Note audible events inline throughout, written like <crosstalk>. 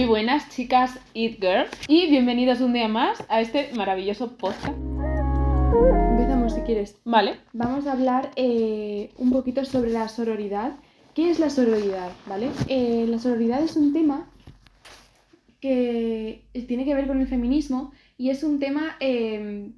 Muy buenas chicas It Girls y bienvenidos un día más a este maravilloso podcast. Empezamos si quieres. Vale. Vamos a hablar eh, un poquito sobre la sororidad. ¿Qué es la sororidad? ¿Vale? Eh, la sororidad es un tema que tiene que ver con el feminismo y es un tema eh,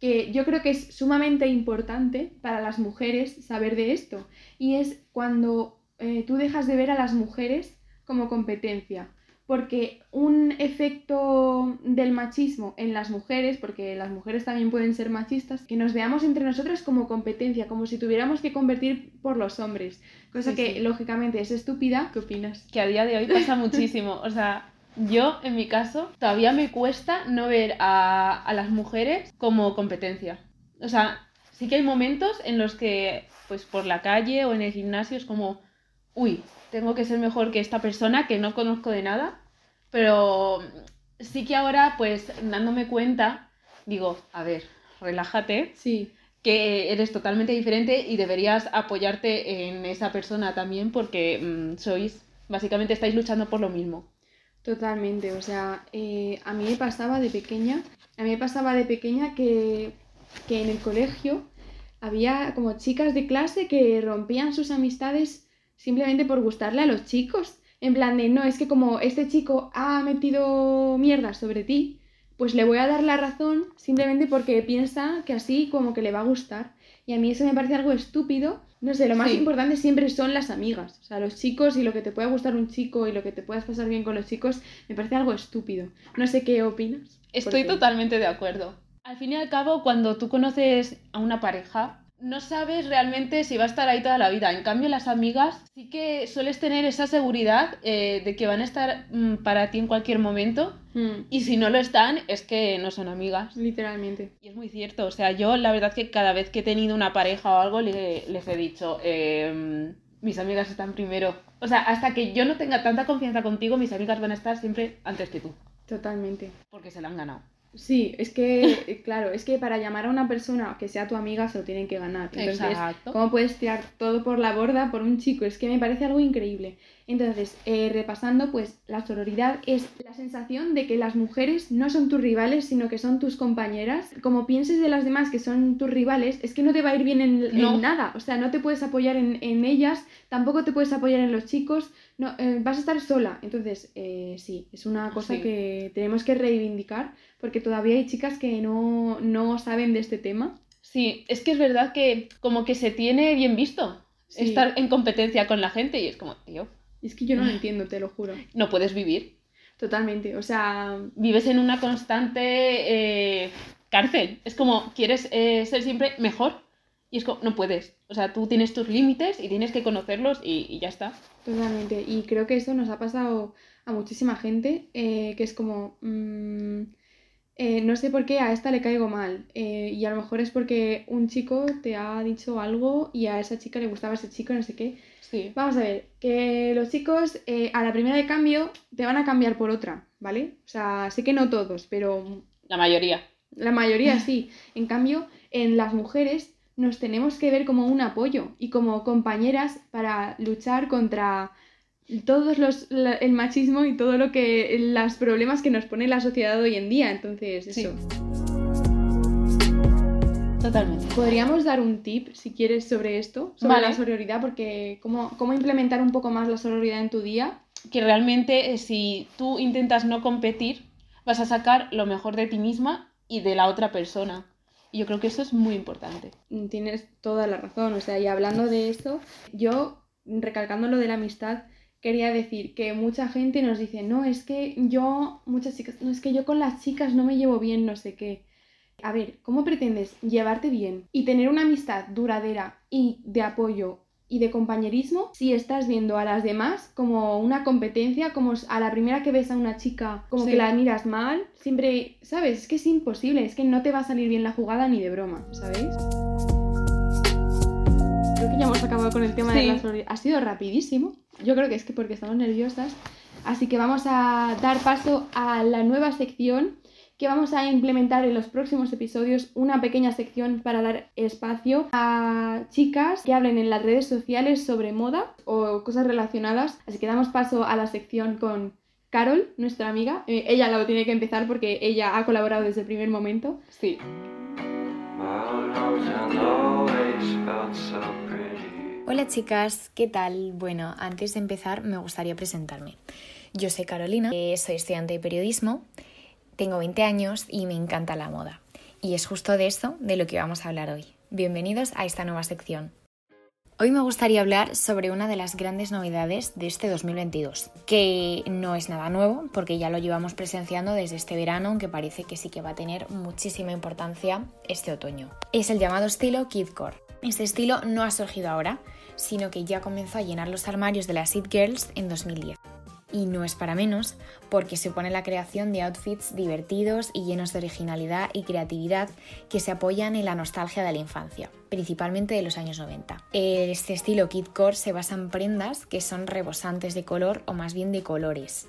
que yo creo que es sumamente importante para las mujeres saber de esto. Y es cuando eh, tú dejas de ver a las mujeres como competencia. Porque un efecto del machismo en las mujeres, porque las mujeres también pueden ser machistas, que nos veamos entre nosotras como competencia, como si tuviéramos que competir por los hombres. Cosa Sí, que sí. lógicamente es estúpida. ¿Qué opinas? Que a día de hoy pasa muchísimo. O sea, yo en mi caso todavía me cuesta no ver a, a las mujeres como competencia. O sea, sí que hay momentos en los que, pues por la calle o en el gimnasio es como, uy, tengo que ser mejor que esta persona que no conozco de nada. Pero sí que ahora, pues dándome cuenta, digo, a ver, relájate. Sí, que eres totalmente diferente y deberías apoyarte en esa persona también porque mm, sois, básicamente estáis luchando por lo mismo. totalmente. O sea, eh, a mí me pasaba de pequeña, a mí me pasaba de pequeña que, que en el colegio había como chicas de clase que rompían sus amistades simplemente por gustarle a los chicos. En plan de, no, es que como este chico ha metido mierda sobre ti, pues le voy a dar la razón simplemente porque piensa que así como que le va a gustar. Y a mí eso me parece algo estúpido. No sé, lo más Sí. importante siempre son las amigas. O sea, los chicos y lo que te pueda gustar un chico y lo que te puedas pasar bien con los chicos, me parece algo estúpido. No sé qué opinas. Estoy Porque- totalmente de acuerdo. Al fin y al cabo, cuando tú conoces a una pareja, no sabes realmente si va a estar ahí toda la vida. En cambio, las amigas sí que sueles tener esa seguridad eh, de que van a estar mm, para ti en cualquier momento. Mm, Y si no lo están, es que no son amigas. literalmente. Y es muy cierto, o sea, yo la verdad que cada vez que he tenido una pareja o algo le- les he dicho, em, mis amigas están primero. O sea, hasta que yo no tenga tanta confianza contigo, mis amigas van a estar siempre antes que tú, Totalmente. porque se la han ganado. Sí, es que, eh, claro, es que para llamar a una persona que sea tu amiga se lo tienen que ganar. Entonces, Exacto. ¿cómo puedes tirar todo por la borda por un chico? Es que me parece algo increíble. Entonces, eh, repasando, pues la sororidad es la sensación de que las mujeres no son tus rivales, sino que son tus compañeras. Como pienses de las demás que son tus rivales, es que no te va a ir bien en, en nada. O sea, no te puedes apoyar en, en ellas, tampoco te puedes apoyar en los chicos. No, eh, vas a estar sola. Entonces, eh, sí, es una cosa Sí. que tenemos que reivindicar porque todavía hay chicas que no, no saben de este tema. Sí, es que es verdad que como que se tiene bien visto Sí. estar en competencia con la gente y es como, tío, Es que yo no lo <laughs> entiendo, te lo juro. no puedes vivir. Totalmente. O sea, Vives en una constante eh, cárcel. Es como, quieres eh, ser siempre mejor y es como, no puedes. O sea, tú tienes tus límites y tienes que conocerlos y, y ya está. Totalmente. Y creo que eso nos ha pasado a muchísima gente, eh, que es como, mm, eh, no sé por qué a esta le caigo mal. eh, y a lo mejor es porque un chico te ha dicho algo y a esa chica le gustaba ese chico, no sé qué. Sí. Vamos a ver, que los chicos eh, a la primera de cambio te van a cambiar por otra, ¿vale? O sea, sé que no todos, pero La mayoría. La mayoría sí. En cambio, en las mujeres nos tenemos que ver como un apoyo y como compañeras para luchar contra todos los la- el machismo y todo lo que los problemas que nos pone la sociedad hoy en día. Entonces, Sí. eso. Totalmente. Podríamos dar un tip, si quieres, sobre esto, sobre Vale. la sororidad, porque cómo, cómo implementar un poco más la sororidad en tu día. Que realmente eh, si tú intentas no competir, vas a sacar lo mejor de ti misma y de la otra persona. Y yo creo que eso es muy importante. Tienes toda la razón, o sea, y hablando de esto, yo, recalcando lo de la amistad, quería decir que mucha gente nos dice, no, es que yo, muchas chicas, no, es que yo con las chicas no me llevo bien, no sé qué. A ver, ¿cómo pretendes llevarte bien y tener una amistad duradera y de apoyo y de compañerismo si estás viendo a las demás como una competencia, como a la primera que ves a una chica, como Sí. que la miras mal, siempre, ¿sabes? Es que es imposible, es que no te va a salir bien la jugada ni de broma, ¿sabéis? Creo que ya hemos acabado con el tema Sí. de la sororidad. Ha sido rapidísimo. Yo creo que es que porque estamos nerviosas. Así que vamos a dar paso a la nueva sección que vamos a implementar en los próximos episodios una pequeña sección para dar espacio a chicas que hablen en las redes sociales sobre moda o cosas relacionadas. Así que damos paso a la sección con Carol, nuestra amiga, eh, ella lo tiene que empezar porque ella ha colaborado desde el primer momento. Sí. Hola chicas, ¿qué tal? Bueno, antes de empezar me gustaría presentarme. Yo soy Carolina, eh, soy estudiante de periodismo, tengo 20 años y me encanta la moda. Y es justo de eso de lo que vamos a hablar hoy. Bienvenidos a esta nueva sección. Hoy me gustaría hablar sobre una de las grandes novedades de este 2022, que no es nada nuevo porque ya lo llevamos presenciando desde este verano, aunque parece que sí que va a tener muchísima importancia este otoño. Es el llamado estilo Kidcore. Este estilo no ha surgido ahora, sino que ya comenzó a llenar los armarios de las It Girls en 2010. Y no es para menos, porque supone la creación de outfits divertidos y llenos de originalidad y creatividad que se apoyan en la nostalgia de la infancia, principalmente de los años 90. Este estilo kidcore se basa en prendas que son rebosantes de color o más bien de colores,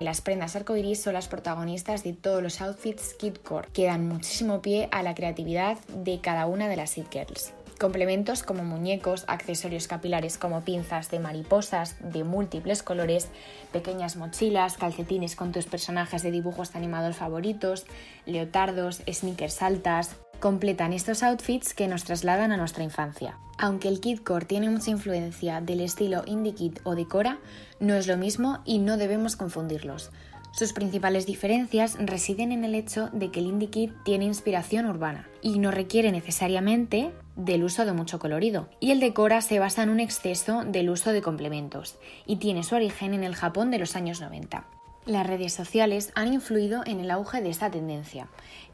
las prendas arcoiris son las protagonistas de todos los outfits kidcore, que dan muchísimo pie a la creatividad de cada una de las It Girls. Complementos como muñecos, accesorios capilares como pinzas de mariposas de múltiples colores, pequeñas mochilas, calcetines con tus personajes de dibujos animados favoritos, leotardos, sneakers altas, completan estos outfits que nos trasladan a nuestra infancia. Aunque el kidcore tiene mucha influencia del estilo indie kid o decora, no es lo mismo y no debemos confundirlos. Sus principales diferencias residen en el hecho de que el indie kit tiene inspiración urbana y no requiere necesariamente del uso de mucho colorido, y el decora se basa en un exceso del uso de complementos y tiene su origen en el Japón de los años 90. Las redes sociales han influido en el auge de esta tendencia.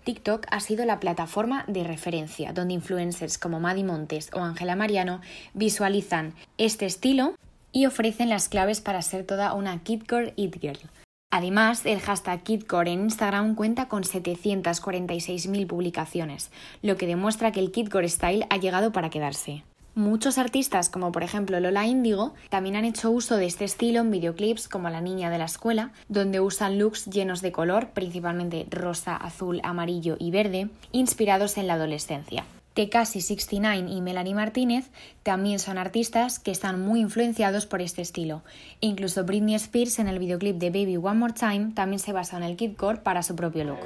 TikTok ha sido la plataforma de referencia donde influencers como Maddie Montes o Angela Mariano visualizan este estilo y ofrecen las claves para ser toda una Kidcore It Girl. Además, el hashtag KidCore en Instagram cuenta con 746.000 publicaciones, lo que demuestra que el KidCore Style ha llegado para quedarse. Muchos artistas, como por ejemplo Lola Índigo, también han hecho uso de este estilo en videoclips como La Niña de la Escuela, donde usan looks llenos de color, principalmente rosa, azul, amarillo y verde, inspirados en la adolescencia. Tekashi 69 y Melanie Martínez también son artistas que están muy influenciados por este estilo. Incluso Britney Spears en el videoclip de Baby One More Time también se basa en el kidcore para su propio look.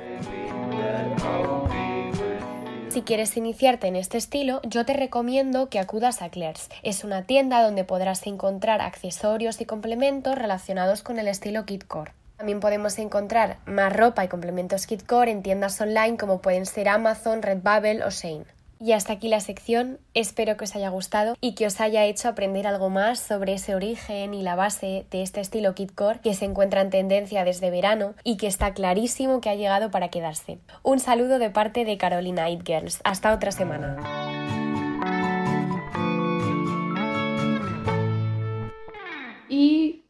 Si quieres iniciarte en este estilo, yo te recomiendo que acudas a Claire's. Es una tienda donde podrás encontrar accesorios y complementos relacionados con el estilo kidcore. También podemos encontrar más ropa y complementos kidcore en tiendas online como pueden ser Amazon, Redbubble o Shane. Y hasta aquí la sección, espero que os haya gustado y que os haya hecho aprender algo más sobre ese origen y la base de este estilo kitcore que se encuentra en tendencia desde verano y que está clarísimo que ha llegado para quedarse. Un saludo de parte de Carolina It Girls. Hasta otra semana. Y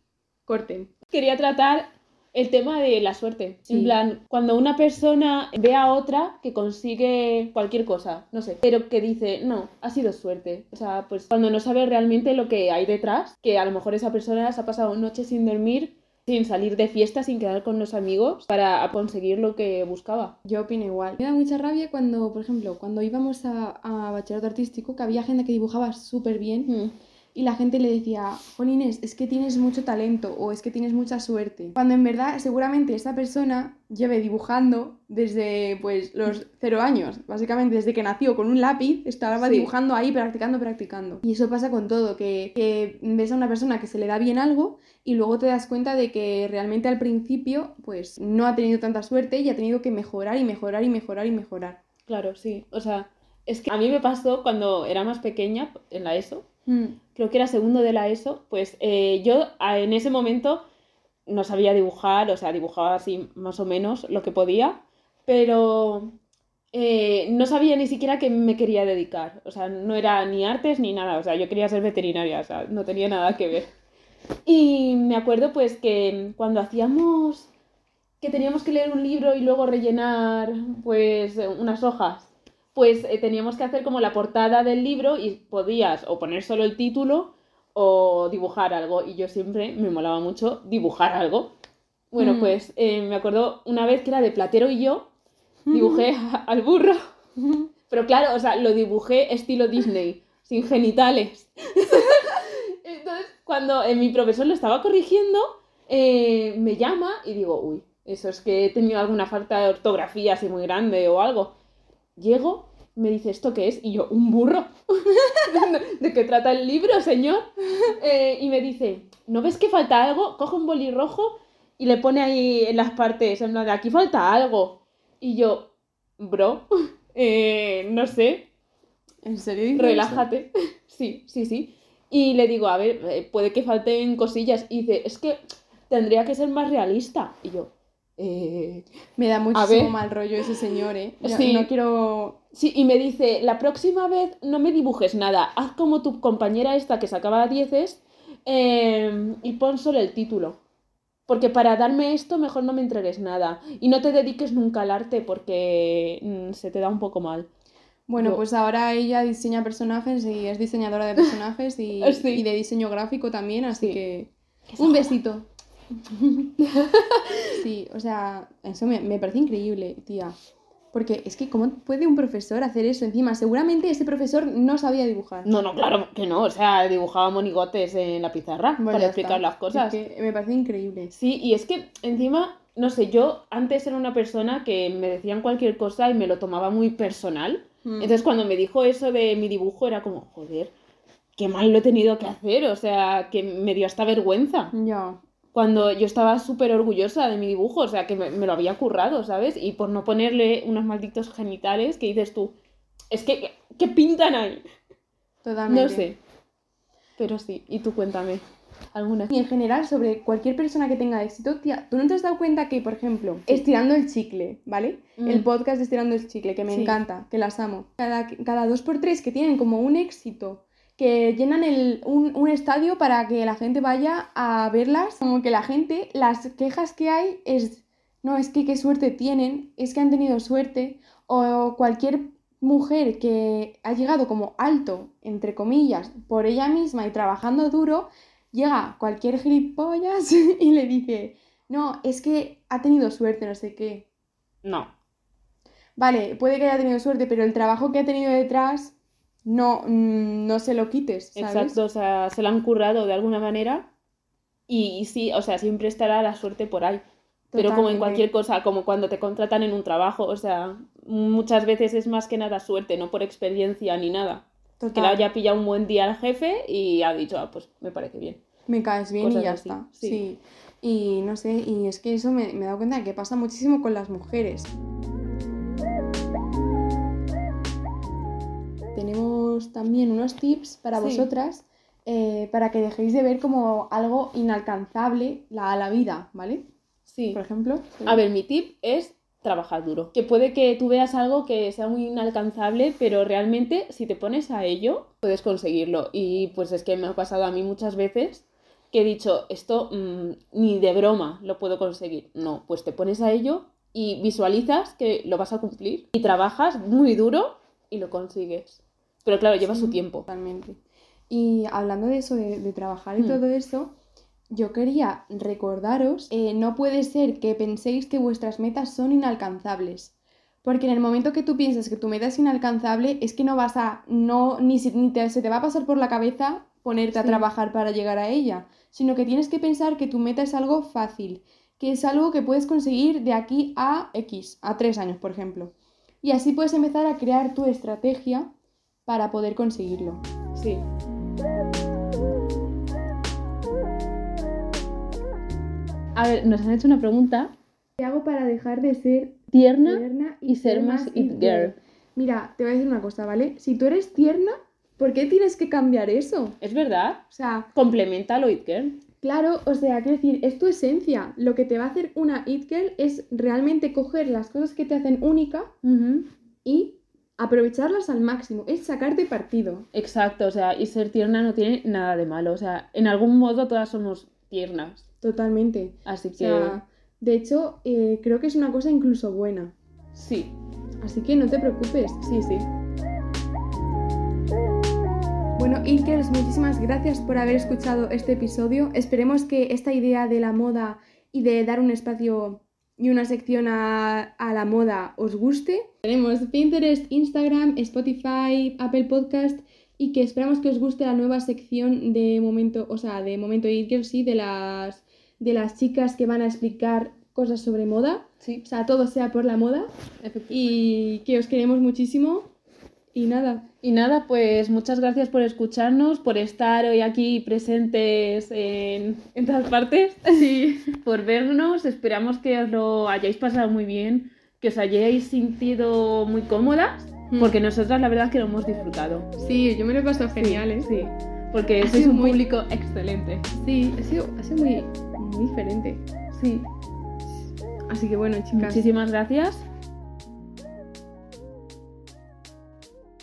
corten. Quería tratar el tema de la suerte. En plan, cuando una persona ve a otra que consigue cualquier cosa, no sé, pero que dice, no, ha sido suerte. O sea, pues cuando no sabe realmente lo que hay detrás, que a lo mejor esa persona se ha pasado noches sin dormir sin salir de fiesta, sin quedar con los amigos para conseguir lo que buscaba. Yo opino igual. Me da mucha rabia cuando, por ejemplo, cuando íbamos a, a bachillerato artístico, que había gente que dibujaba súper bien. Mm y la gente le decía, Juan Inés, es que tienes mucho talento o es que tienes mucha suerte. Cuando en verdad seguramente esa persona lleve dibujando desde pues los cero años, básicamente desde que nació con un lápiz, estaba dibujando ahí, practicando, practicando. Y eso pasa con todo, que, que ves a una persona que se le da bien algo y luego te das cuenta de que realmente al principio pues no ha tenido tanta suerte y ha tenido que mejorar y mejorar y mejorar y mejorar. Claro, sí. O sea, es que a mí me pasó cuando era más pequeña, en la ESO, Mm. creo que era segundo de la ESO, pues eh, yo en ese momento no sabía dibujar, o sea, dibujaba así más o menos lo que podía, pero eh, no sabía ni siquiera que me quería dedicar, o sea, no era ni artes ni nada, o sea, yo quería ser veterinaria, o sea, no tenía nada que ver. Y me acuerdo pues que cuando hacíamos que teníamos que leer un libro y luego rellenar pues unas hojas pues eh, teníamos que hacer como la portada del libro y podías o poner solo el título o dibujar algo. Y yo siempre me molaba mucho dibujar algo. Bueno, Mm. pues eh, me acuerdo una vez que era de Platero y yo, <laughs> dibujé al burro. <laughs> Pero claro, o sea, lo dibujé estilo Disney, sin genitales. <laughs> Entonces, cuando eh, mi profesor lo estaba corrigiendo, eh, me llama y digo, uy, eso es que he tenido alguna falta de ortografía así muy grande o algo. Llego, me dice, ¿esto qué es? Y yo, un burro. <laughs> ¿De qué trata el libro, señor? <laughs> Eh, y me dice, ¿no ves que falta algo? Coge un boli rojo y le pone ahí en las partes, en plan de aquí falta algo. Y yo, bro, <laughs> eh, no sé, ¿En serio? relájate. Sí, sí, sí. Y le digo, a ver, eh, puede que falten cosillas. Y dice, es que tendría que ser más realista. Y yo, eh... Me da muchísimo mal rollo ese señor, ¿eh? Yo Sí. No quiero... Sí, y me dice, la próxima vez no me dibujes nada, haz como tu compañera esta que sacaba dieces eh, y pon solo el título. Porque para darme esto mejor no me entregues nada. Y no te dediques nunca al arte porque mm, se te da un poco mal. Bueno, Yo- pues ahora ella diseña personajes y es diseñadora de personajes y, <laughs> Sí. y de diseño gráfico también, así Sí. que... Un besito. <laughs> Sí, o sea, eso me, me parece increíble, tía. Porque es que, ¿cómo puede un profesor hacer eso? Encima, seguramente ese profesor no sabía dibujar. No, no, claro que no. O sea, dibujaba monigotes en la pizarra Bueno, para explicar está. las cosas. Es que me parece increíble. Sí, y es que encima, no sé, yo antes era una persona que me decían cualquier cosa y me lo tomaba muy personal. Mm. Entonces cuando me dijo eso de mi dibujo era como, joder, qué mal lo he tenido que hacer, o sea, que me dio hasta vergüenza. Ya. Cuando yo estaba súper orgullosa de mi dibujo, o sea, que me, me lo había currado, ¿sabes? Y por no ponerle unos malditos genitales que dices tú, es que, ¿qué pintan ahí? Totalmente. No sé. Pero sí, y tú cuéntame, alguna. Y en general, sobre cualquier persona que tenga éxito, tía, ¿tú no te has dado cuenta que, por ejemplo, estirando el chicle, ¿vale? Mm. El podcast de estirando el chicle, que me Sí. encanta, que las amo. Cada, cada dos por tres que tienen como un éxito, que llenan el, un, un estadio para que la gente vaya a verlas, como que la gente, las quejas que hay es, no, es que qué suerte tienen, es que han tenido suerte, o cualquier mujer que ha llegado como alto, entre comillas, por ella misma y trabajando duro, llega cualquier gilipollas <laughs> y le dice, no, es que ha tenido suerte, no sé qué. No, Vale, puede que haya tenido suerte, pero el trabajo que ha tenido detrás no, mm, no se lo quites, ¿sabes? exacto, o sea, se la han currado de alguna manera y, y sí, o sea, siempre estará la suerte por ahí. Pero como en cualquier cosa, como cuando te contratan en un trabajo, o sea, muchas veces es más que nada suerte, no por experiencia ni nada. Que Total. le haya pillado un buen día al jefe y ha dicho, ah, pues me parece bien. Me caes bien Cosas y ya así, está. sí. Sí. Y no sé, y es que eso me, me he dado cuenta de que pasa muchísimo con las mujeres. Tenemos también unos tips para Sí. vosotras eh, para que dejéis de ver como algo inalcanzable la, la vida, ¿vale? Sí. Por ejemplo. A ver, mi tip es trabajar duro. Que puede que tú veas algo que sea muy inalcanzable, pero realmente si te pones a ello, puedes conseguirlo. Y pues es que me ha pasado a mí muchas veces que he dicho, esto mm, ni de broma lo puedo conseguir. No, pues te pones a ello y visualizas que lo vas a cumplir y trabajas muy duro y lo consigues. Pero claro, lleva su tiempo. Totalmente. Y hablando de eso, de, de trabajar y Hmm. todo eso, yo quería recordaros, eh, no puede ser que penséis que vuestras metas son inalcanzables. Porque en el momento que tú piensas que tu meta es inalcanzable, es que no vas a, no, ni, se- ni te- se te va a pasar por la cabeza ponerte a trabajar para llegar a ella, sino que tienes que pensar que tu meta es algo fácil, que es algo que puedes conseguir de aquí a X, a tres años, por ejemplo. Y así puedes empezar a crear tu estrategia para poder conseguirlo. Sí. A ver, nos han hecho una pregunta. ¿Qué hago para dejar de ser Tierna tierna y ser más it girl. Mira, te voy a decir una cosa, ¿vale? Si tú eres tierna, ¿por qué tienes que cambiar eso? ¿Es verdad? O sea, Complementa lo it girl. Claro, o sea, quiero decir, es tu esencia. Lo que te va a hacer una it girl es realmente coger las cosas que te hacen única y aprovecharlas al máximo. Es sacarte partido. Exacto, o sea, y ser tierna no tiene nada de malo. O sea, en algún modo todas somos tiernas. Totalmente. Así O que sea, de hecho, eh, creo que es una cosa incluso buena. sí, Así que no te preocupes. sí, sí. Bueno, Inkers, muchísimas gracias por haber escuchado este episodio. Esperemos que esta idea de la moda y de dar un espacio y una sección a, a la moda os guste. Tenemos Pinterest, Instagram, Spotify, Apple Podcast y que esperamos que os guste la nueva sección de momento, o sea, de momento Inkers, sí, de las de las chicas que van a explicar cosas sobre moda. Sí, O sea, todo sea por la moda. Y que os queremos muchísimo. Y nada, Y nada, pues muchas gracias por escucharnos, por estar hoy aquí presentes en, en todas partes, sí. <laughs> por vernos. Esperamos que os lo hayáis pasado muy bien, que os hayáis sentido muy cómodas, Mm. porque nosotras la verdad que lo hemos disfrutado. Sí, yo me lo he pasado genial, ¿eh? Sí, porque Ha sois un muy- público excelente. Sí, ha sido, ha sido muy, muy diferente. Sí, Así que bueno, chicas. muchísimas gracias